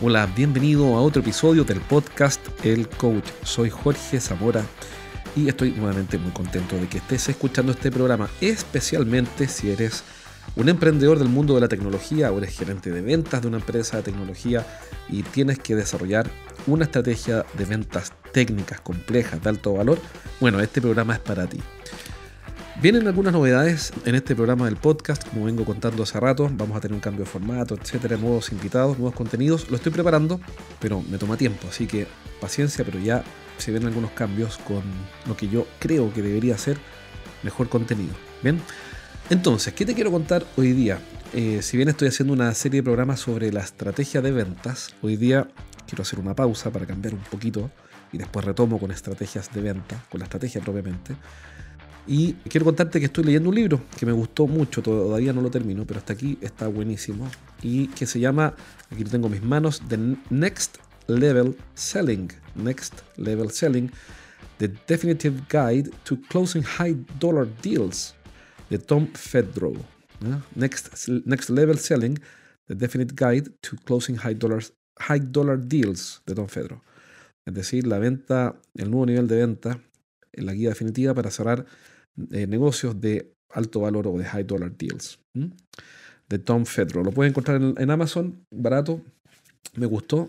Hola, bienvenido a otro episodio del podcast El Coach. Soy Jorge Zamora y estoy nuevamente muy contento de que estés escuchando este programa, especialmente si eres un emprendedor del mundo de la tecnología o eres gerente de ventas de una empresa de tecnología y tienes que desarrollar una estrategia de ventas técnicas complejas de alto valor. Bueno, este programa es para ti. Vienen algunas novedades en este programa del podcast, como vengo contando hace rato. Vamos a tener un cambio de formato, etcétera, nuevos invitados, nuevos contenidos. Lo estoy preparando, pero me toma tiempo, así que paciencia, pero ya se ven algunos cambios con lo que yo creo que debería ser mejor contenido. Bien, entonces, ¿qué te quiero contar hoy día? Eh, si bien estoy haciendo una serie de programas sobre la estrategia de ventas, hoy día quiero hacer una pausa para cambiar un poquito y después retomo con estrategias de venta, con la estrategia propiamente. Y quiero contarte que estoy leyendo un libro que me gustó mucho, todavía no lo termino, pero hasta aquí está buenísimo. Y que se llama, aquí lo tengo en mis manos, The Next Level Selling. Next Level Selling, The Definitive Guide to Closing High Dollar Deals, de Tom Fedrow. Next, Next Level Selling, The Definite Guide to Closing High, dollars, high Dollar Deals, de Tom Fedrow. Es decir, la venta, el nuevo nivel de venta, la guía definitiva para cerrar eh, negocios de alto valor o de high dollar deals. De Tom Fedro. Lo puedes encontrar en, Amazon, barato. Me gustó.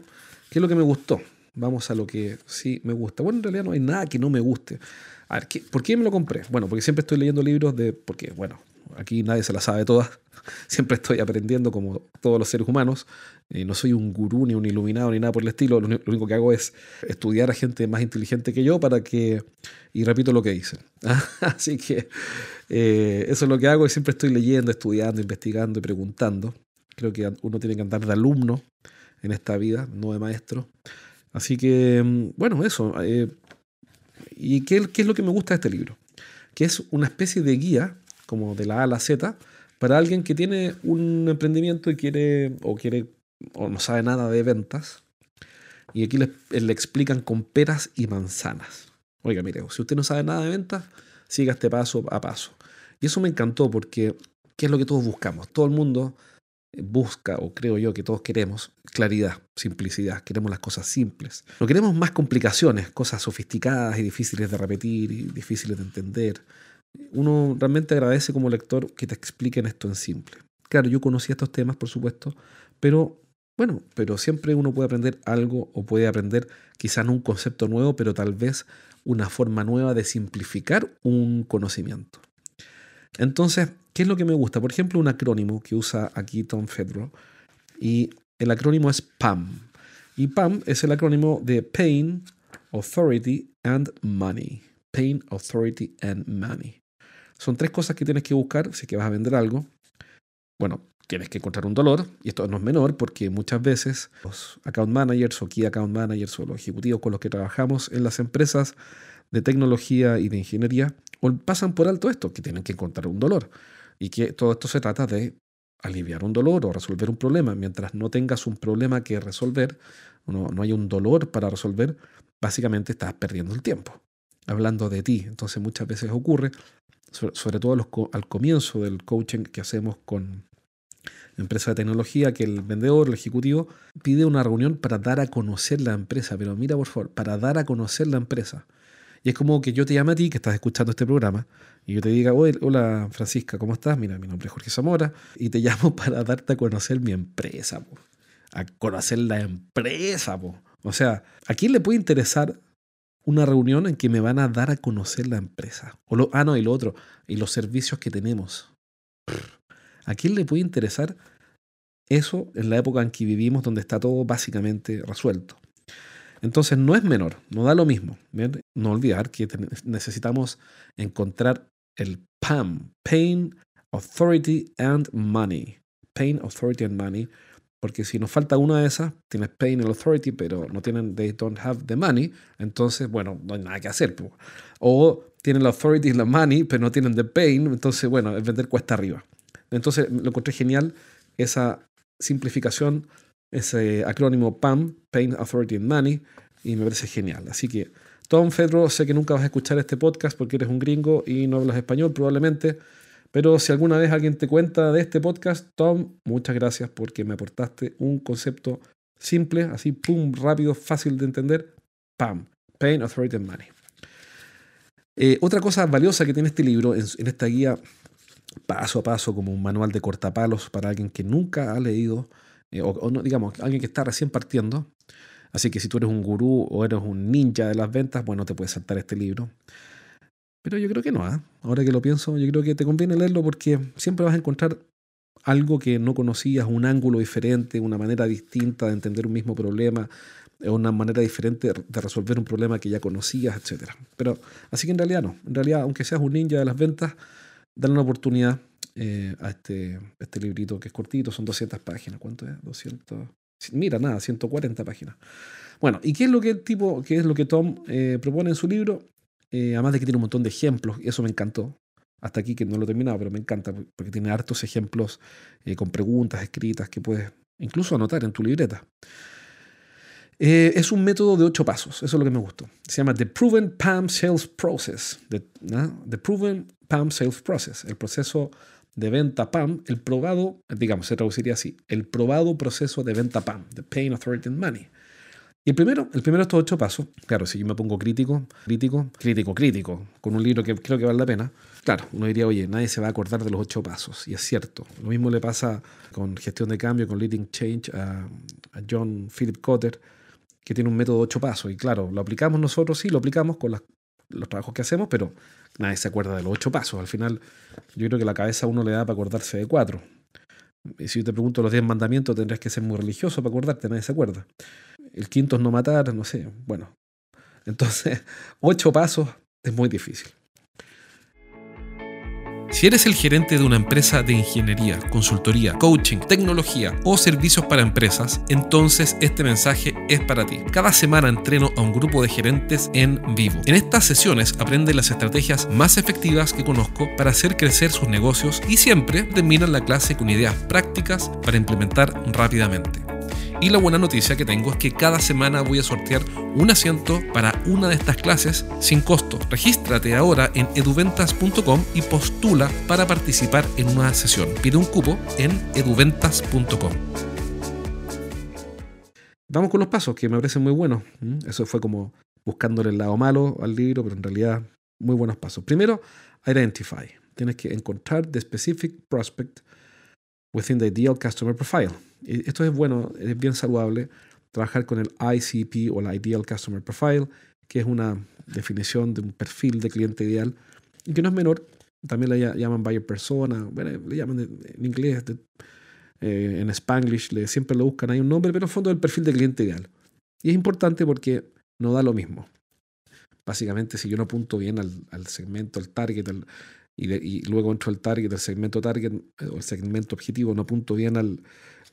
¿Qué es lo que me gustó? Vamos a lo que sí me gusta. Bueno, en realidad no hay nada que no me guste. A ver, ¿por qué me lo compré? Bueno, porque siempre estoy leyendo libros de. Porque, bueno, aquí nadie se las sabe todas. Siempre estoy aprendiendo como todos los seres humanos. Eh, no soy un gurú ni un iluminado ni nada por el estilo. Lo, único que hago es estudiar a gente más inteligente que yo para que... Y repito lo que dicen. Así que eh, eso es lo que hago y siempre estoy leyendo, estudiando, investigando y preguntando. Creo que uno tiene que andar de alumno en esta vida, no de maestro. Así que, mm, bueno, eso. Eh, ¿Y qué, qué es lo que me gusta de este libro? Que es una especie de guía, como de la A a la Z, para alguien que tiene un emprendimiento y quiere o quiere o no sabe nada de ventas. Y aquí le, le explican con peras y manzanas. Oiga, mire, si usted no sabe nada de ventas, siga este paso a paso. Y eso me encantó porque, ¿qué es lo que todos buscamos? Todo el mundo busca, o creo yo que todos queremos, claridad, simplicidad. Queremos las cosas simples. No queremos más complicaciones, cosas sofisticadas y difíciles de repetir y difíciles de entender uno realmente agradece como lector que te expliquen esto en simple. Claro, yo conocía estos temas, por supuesto, pero bueno, pero siempre uno puede aprender algo o puede aprender quizá no un concepto nuevo, pero tal vez una forma nueva de simplificar un conocimiento. Entonces, ¿qué es lo que me gusta? Por ejemplo, un acrónimo que usa aquí Tom Fedro y el acrónimo es PAM. Y PAM es el acrónimo de Pain, Authority and Money. Pain, Authority and Money. Son tres cosas que tienes que buscar si es vas a vender algo. Bueno, tienes que encontrar un dolor, y esto no es menor porque muchas veces los account managers o key account managers o los ejecutivos con los que trabajamos en las empresas de tecnología y de ingeniería pasan por alto esto, que tienen que encontrar un dolor. Y que todo esto se trata de aliviar un dolor o resolver un problema. Mientras no tengas un problema que resolver, no, no hay un dolor para resolver, básicamente estás perdiendo el tiempo hablando de ti. Entonces muchas veces ocurre, sobre todo al comienzo del coaching que hacemos con empresas de tecnología, que el vendedor, el ejecutivo, pide una reunión para dar a conocer la empresa. Pero mira, por favor, para dar a conocer la empresa. Y es como que yo te llame a ti, que estás escuchando este programa, y yo te diga, hola Francisca, ¿cómo estás? Mira, mi nombre es Jorge Zamora, y te llamo para darte a conocer mi empresa, a conocer la empresa. O sea, ¿a quién le puede interesar una reunión en que me van a dar a conocer la empresa. O lo, ah, no, y lo otro, y los servicios que tenemos. ¿A quién le puede interesar eso en la época en que vivimos donde está todo básicamente resuelto? Entonces no es menor, no da lo mismo. No olvidar que necesitamos encontrar el PAM, Pain, Authority and Money. Pain, Authority and Money porque si nos falta una de esas, tienes pain and authority, pero no tienen, they don't have the money, entonces, bueno, no hay nada que hacer. O tienen la authority y la money, pero no tienen the pain, entonces, bueno, el vender cuesta arriba. Entonces, lo encontré genial esa simplificación, ese acrónimo PAM, Pain, Authority and Money, y me parece genial. Así que Tom Fedro, sé que nunca vas a escuchar este podcast porque eres un gringo y no hablas español probablemente, pero si alguna vez alguien te cuenta de este podcast, Tom, muchas gracias porque me aportaste un concepto simple, así, pum, rápido, fácil de entender, pam, Pain, Authority and Money. Eh, otra cosa valiosa que tiene este libro, en, esta guía paso a paso, como un manual de cortapalos para alguien que nunca ha leído, eh, o, no, digamos, alguien que está recién partiendo. Así que si tú eres un gurú o eres un ninja de las ventas, bueno, te puedes saltar este libro. Pero yo creo que no, ¿ah? ahora que lo pienso, yo creo que te conviene leerlo porque siempre vas a encontrar algo que no conocías, un ángulo diferente, una manera distinta de entender un mismo problema, una manera diferente de resolver un problema que ya conocías, etc. Pero así que en realidad no. En realidad, aunque seas un ninja de las ventas, dale una oportunidad eh, a este, este librito que es cortito, son 200 páginas. ¿Cuánto es? 200. Mira, nada, 140 páginas. Bueno, ¿y qué es lo que tipo, qué es lo que Tom eh, propone en su libro? Eh, además de que tiene un montón de ejemplos, y eso me encantó. Hasta aquí que no lo he terminado, pero me encanta porque tiene hartos ejemplos con preguntas escritas que puedes incluso anotar en tu libreta. Eh, es un método de ocho pasos, eso es lo que me gustó. Se llama The Proven PAM Sales Process. The, Proven PAM Sales Process, el proceso de venta PAM, el probado, digamos, se traduciría así, el probado proceso de venta PAM, The Pain Authority and Money. El primero, el primero de estos ocho pasos, claro, si yo me pongo crítico, crítico, crítico, crítico, con un libro que creo que vale la pena, claro, uno diría, oye, nadie se va a acordar de los ocho pasos, y es cierto. Lo mismo le pasa con gestión de cambio, con Leading Change a, a John Philip Cotter, que tiene un método de ocho pasos. Y claro, lo aplicamos nosotros, sí, lo aplicamos con los trabajos que hacemos, pero nadie se acuerda de los ocho pasos. Al final, yo creo que la cabeza a uno le da para acordarse de cuatro. Y si yo te pregunto los diez mandamientos, tendrías que ser muy religioso para acordarte, nadie se acuerda. El quinto es no matar, no sé. Bueno, entonces, ocho pasos es muy difícil. Si eres el gerente de una empresa de ingeniería, consultoría, coaching, tecnología o servicios para empresas, entonces este mensaje es para ti. Cada semana entreno a un grupo de gerentes en vivo. En estas sesiones aprenden las estrategias más efectivas que conozco para hacer crecer sus negocios y siempre terminan la clase con ideas prácticas para implementar rápidamente. Y la buena noticia que tengo es que cada semana voy a sortear un asiento para una de estas clases sin costo. Regístrate ahora en eduventas.com y postula para participar en una sesión. Pide un cupo en eduventas.com. Vamos con los pasos, que me parecen muy buenos. Eso fue como buscándole el lado malo al libro, pero en realidad muy buenos pasos. Primero, identify. Tienes que encontrar the specific prospect within the ideal customer profile. Esto es bueno, es bien saludable trabajar con el ICP o la Ideal Customer Profile, que es una definición de un perfil de cliente ideal y que no es menor. También le llaman buyer persona, bueno, le llaman en inglés, eh, en Spanglish, le, siempre lo buscan ahí un nombre, pero en fondo es el perfil de cliente ideal. Y es importante porque no da lo mismo. Básicamente, si yo no apunto bien al, al segmento, al target, al, y, luego entro al target, el segmento target eh, o el segmento objetivo, no apunto bien al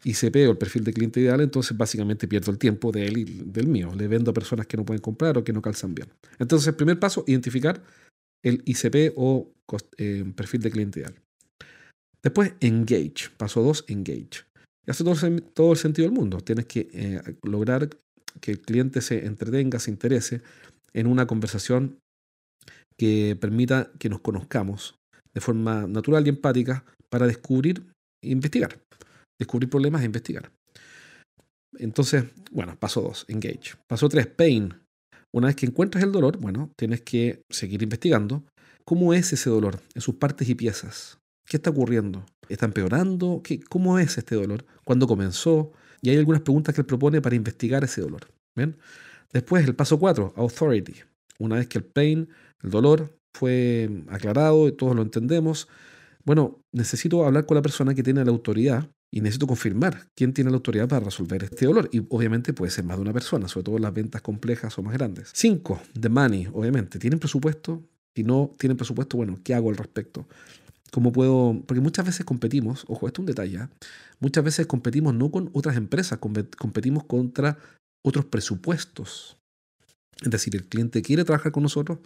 ICP o el perfil de cliente ideal, entonces básicamente pierdo el tiempo de él y del mío. Le vendo a personas que no pueden comprar o que no calzan bien. Entonces, el primer paso, identificar el ICP o eh, perfil de cliente ideal. Después, engage. Paso 2, engage. Y hace todo, el sentido del mundo. Tienes que eh, lograr que el cliente se entretenga, se interese en una conversación que permita que nos conozcamos de forma natural y empática para descubrir e investigar. Descubrir problemas e investigar. Entonces, bueno, paso 2, engage. Paso 3, pain. Una vez que encuentras el dolor, bueno, tienes que seguir investigando cómo es ese dolor en sus partes y piezas. ¿Qué está ocurriendo? ¿Está empeorando? ¿Qué, ¿Cómo es este dolor? ¿Cuándo comenzó? Y hay algunas preguntas que él propone para investigar ese dolor. ¿Bien? Después, el paso 4, authority. Una vez que el pain el dolor fue aclarado, todos lo entendemos. Bueno, necesito hablar con la persona que tiene la autoridad y necesito confirmar quién tiene la autoridad para resolver este dolor. Y obviamente puede ser más de una persona, sobre todo las ventas complejas o más grandes. Cinco, the money, obviamente. ¿Tienen presupuesto? Si no tienen presupuesto, bueno, ¿qué hago al respecto? ¿Cómo puedo? Porque muchas veces competimos, ojo, esto es un detalle, ¿eh? muchas veces competimos no con otras empresas, competimos contra otros presupuestos. Es decir, el cliente quiere trabajar con nosotros,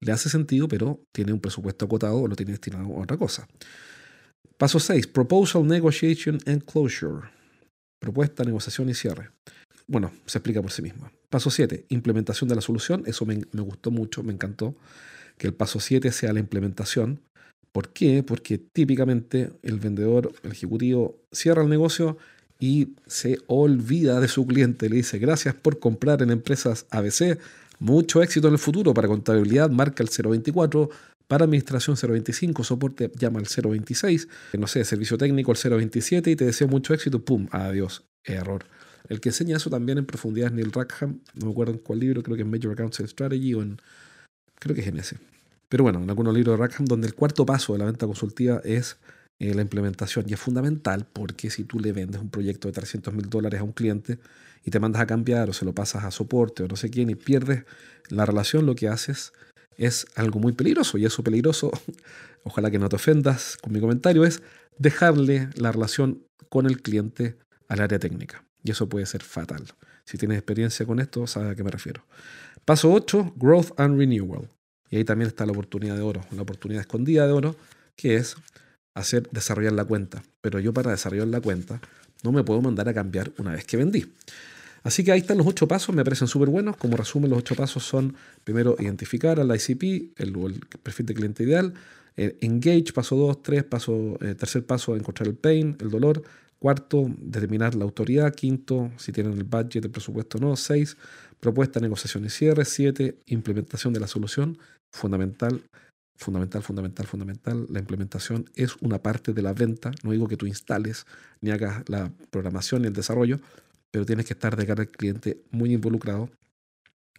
le hace sentido, pero tiene un presupuesto acotado o lo tiene destinado a otra cosa. Paso 6. Proposal, Negotiation and Closure. Propuesta, negociación y cierre. bueno, se explica por sí misma. Paso 7, implementación de la solución. Eso me, gustó mucho, me encantó. Que el paso 7 sea la implementación. ¿Por qué? Porque típicamente el vendedor, el ejecutivo, cierra el negocio y se olvida de su cliente. Le dice, gracias por comprar en empresas ABC. Mucho éxito en el futuro. Para contabilidad marca el 024. Para administración 025, soporte llama al 026, no sé, servicio técnico el 027 y te deseo mucho éxito, ¡pum! Adiós, error. El que enseña eso también en profundidad es Neil Rackham, no me acuerdo en cuál libro, creo que en Major Accounts Strategy o en, creo que es en. Pero bueno, en algunos libros de Rackham donde el cuarto paso de la venta consultiva es eh, la implementación y es fundamental porque si tú le vendes un proyecto de 300 mil dólares a un cliente y te mandas a cambiar o se lo pasas a soporte o no sé quién y pierdes la relación, lo que haces es algo muy peligroso y eso peligroso, ojalá que no te ofendas con mi comentario, es dejarle la relación con el cliente al área técnica. Y eso puede ser fatal. Si tienes experiencia con esto, sabes a qué me refiero. Paso 8, Growth and Renewal. Y ahí también está la oportunidad de oro, la oportunidad escondida de oro, que es hacer desarrollar la cuenta. Pero yo para desarrollar la cuenta no me puedo mandar a cambiar una vez que vendí. Así que ahí están los ocho pasos, me parecen súper buenos. Como resumen, los ocho pasos son, primero, identificar al ICP, el, el perfil de cliente ideal. Eh, engage, paso 2, 3, paso, eh, tercer paso, encontrar el pain, el dolor. Cuarto, determinar la autoridad. Quinto, si tienen el budget, el presupuesto o no. Seis, propuesta, negociación y cierre. Siete, implementación de la solución. Fundamental, fundamental, fundamental, fundamental. La implementación es una parte de la venta. No digo que tú instales ni hagas la programación ni el desarrollo, pero tienes que estar de cara al cliente muy involucrado.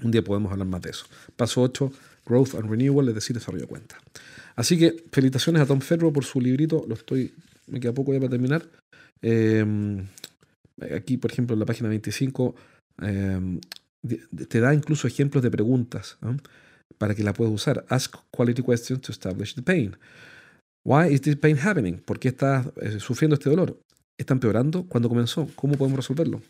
Un día podemos hablar más de eso. Paso 8, Growth and Renewal, es decir, desarrollo de cuenta. Así que felicitaciones a Tom Ferro por su librito. Lo estoy, me queda poco ya para terminar. Em, aquí, por ejemplo, en la página 25, em, te da incluso ejemplos de preguntas para que la puedas usar. Ask quality questions to establish the pain. Why is this pain happening? ¿Por qué estás eh, sufriendo este dolor? ¿Está empeorando? ¿Cuándo comenzó? ¿Cómo podemos resolverlo?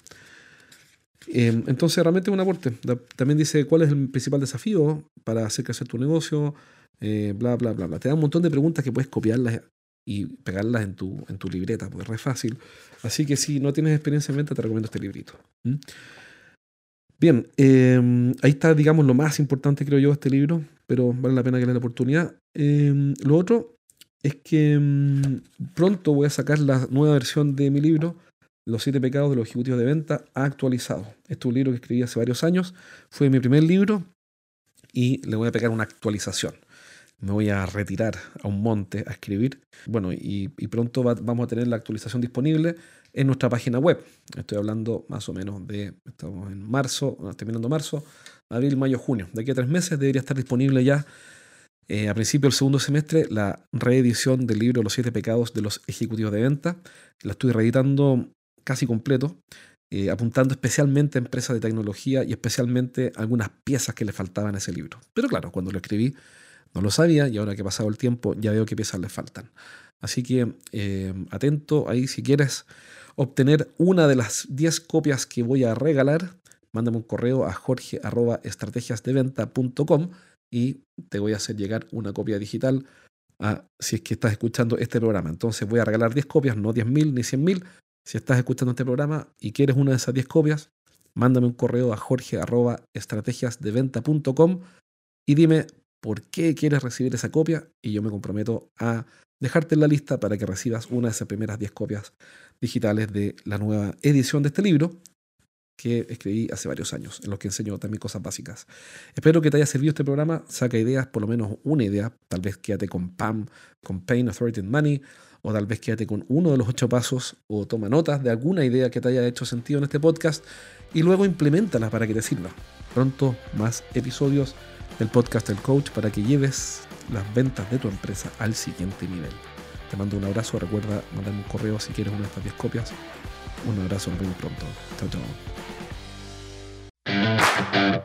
Em, entonces, realmente es un aporte. También dice cuál es el principal desafío para hacer crecer tu negocio, eh, bla, bla, bla, bla. Te da un montón de preguntas que puedes copiarlas y pegarlas en tu, en tu libreta, porque es re fácil. Así que si no tienes experiencia en venta, te recomiendo este librito. Bien, em, ahí está, digamos, lo más importante, creo yo, de este libro, pero vale la pena que le la oportunidad. Em, lo otro es que pronto voy a sacar la nueva versión de mi libro, Los siete pecados de los ejecutivos de venta, actualizado. Este es un libro que escribí hace varios años, fue mi primer libro y le voy a pegar una actualización me voy a retirar a un monte a escribir. Bueno, y, pronto vamos a tener la actualización disponible en nuestra página web. Estoy hablando más o menos de, estamos en marzo, terminando marzo, abril, mayo, junio. De aquí a tres meses debería estar disponible ya, eh, a principio del segundo semestre, la reedición del libro Los siete pecados de los ejecutivos de venta. La estoy reeditando casi completo. Eh, apuntando especialmente a empresas de tecnología y especialmente algunas piezas que le faltaban a ese libro. Pero claro, cuando lo escribí no lo sabía y ahora que ha pasado el tiempo ya veo qué piezas le faltan. Así que eh, atento ahí si quieres obtener una de las 10 copias que voy a regalar, mándame un correo a jorge.estrategiasdeventa.com y te voy a hacer llegar una copia digital a, si es que estás escuchando este programa. Entonces voy a regalar 10 copias, no 10.000 ni 100.000. Si estás escuchando este programa y quieres una de esas 10 copias, mándame un correo a jorge.estrategiasdeventa.com y dime por qué quieres recibir esa copia y yo me comprometo a dejarte en la lista para que recibas una de esas primeras 10 copias digitales de la nueva edición de este libro que escribí hace varios años, en los que enseño también cosas básicas. Espero que te haya servido este programa, saca ideas, por lo menos una idea, tal vez quédate con PAM, con Pain, Authority and Money, o tal vez quédate con uno de los ocho pasos, o toma notas de alguna idea que te haya hecho sentido en este podcast, y luego implementala para que te sirva. Pronto más episodios del podcast El Coach para que lleves las ventas de tu empresa al siguiente nivel. Te mando un abrazo, recuerda mandarme un correo si quieres una de estas 10 copias. Un abrazo, nos vemos pronto. Chao, chao. Música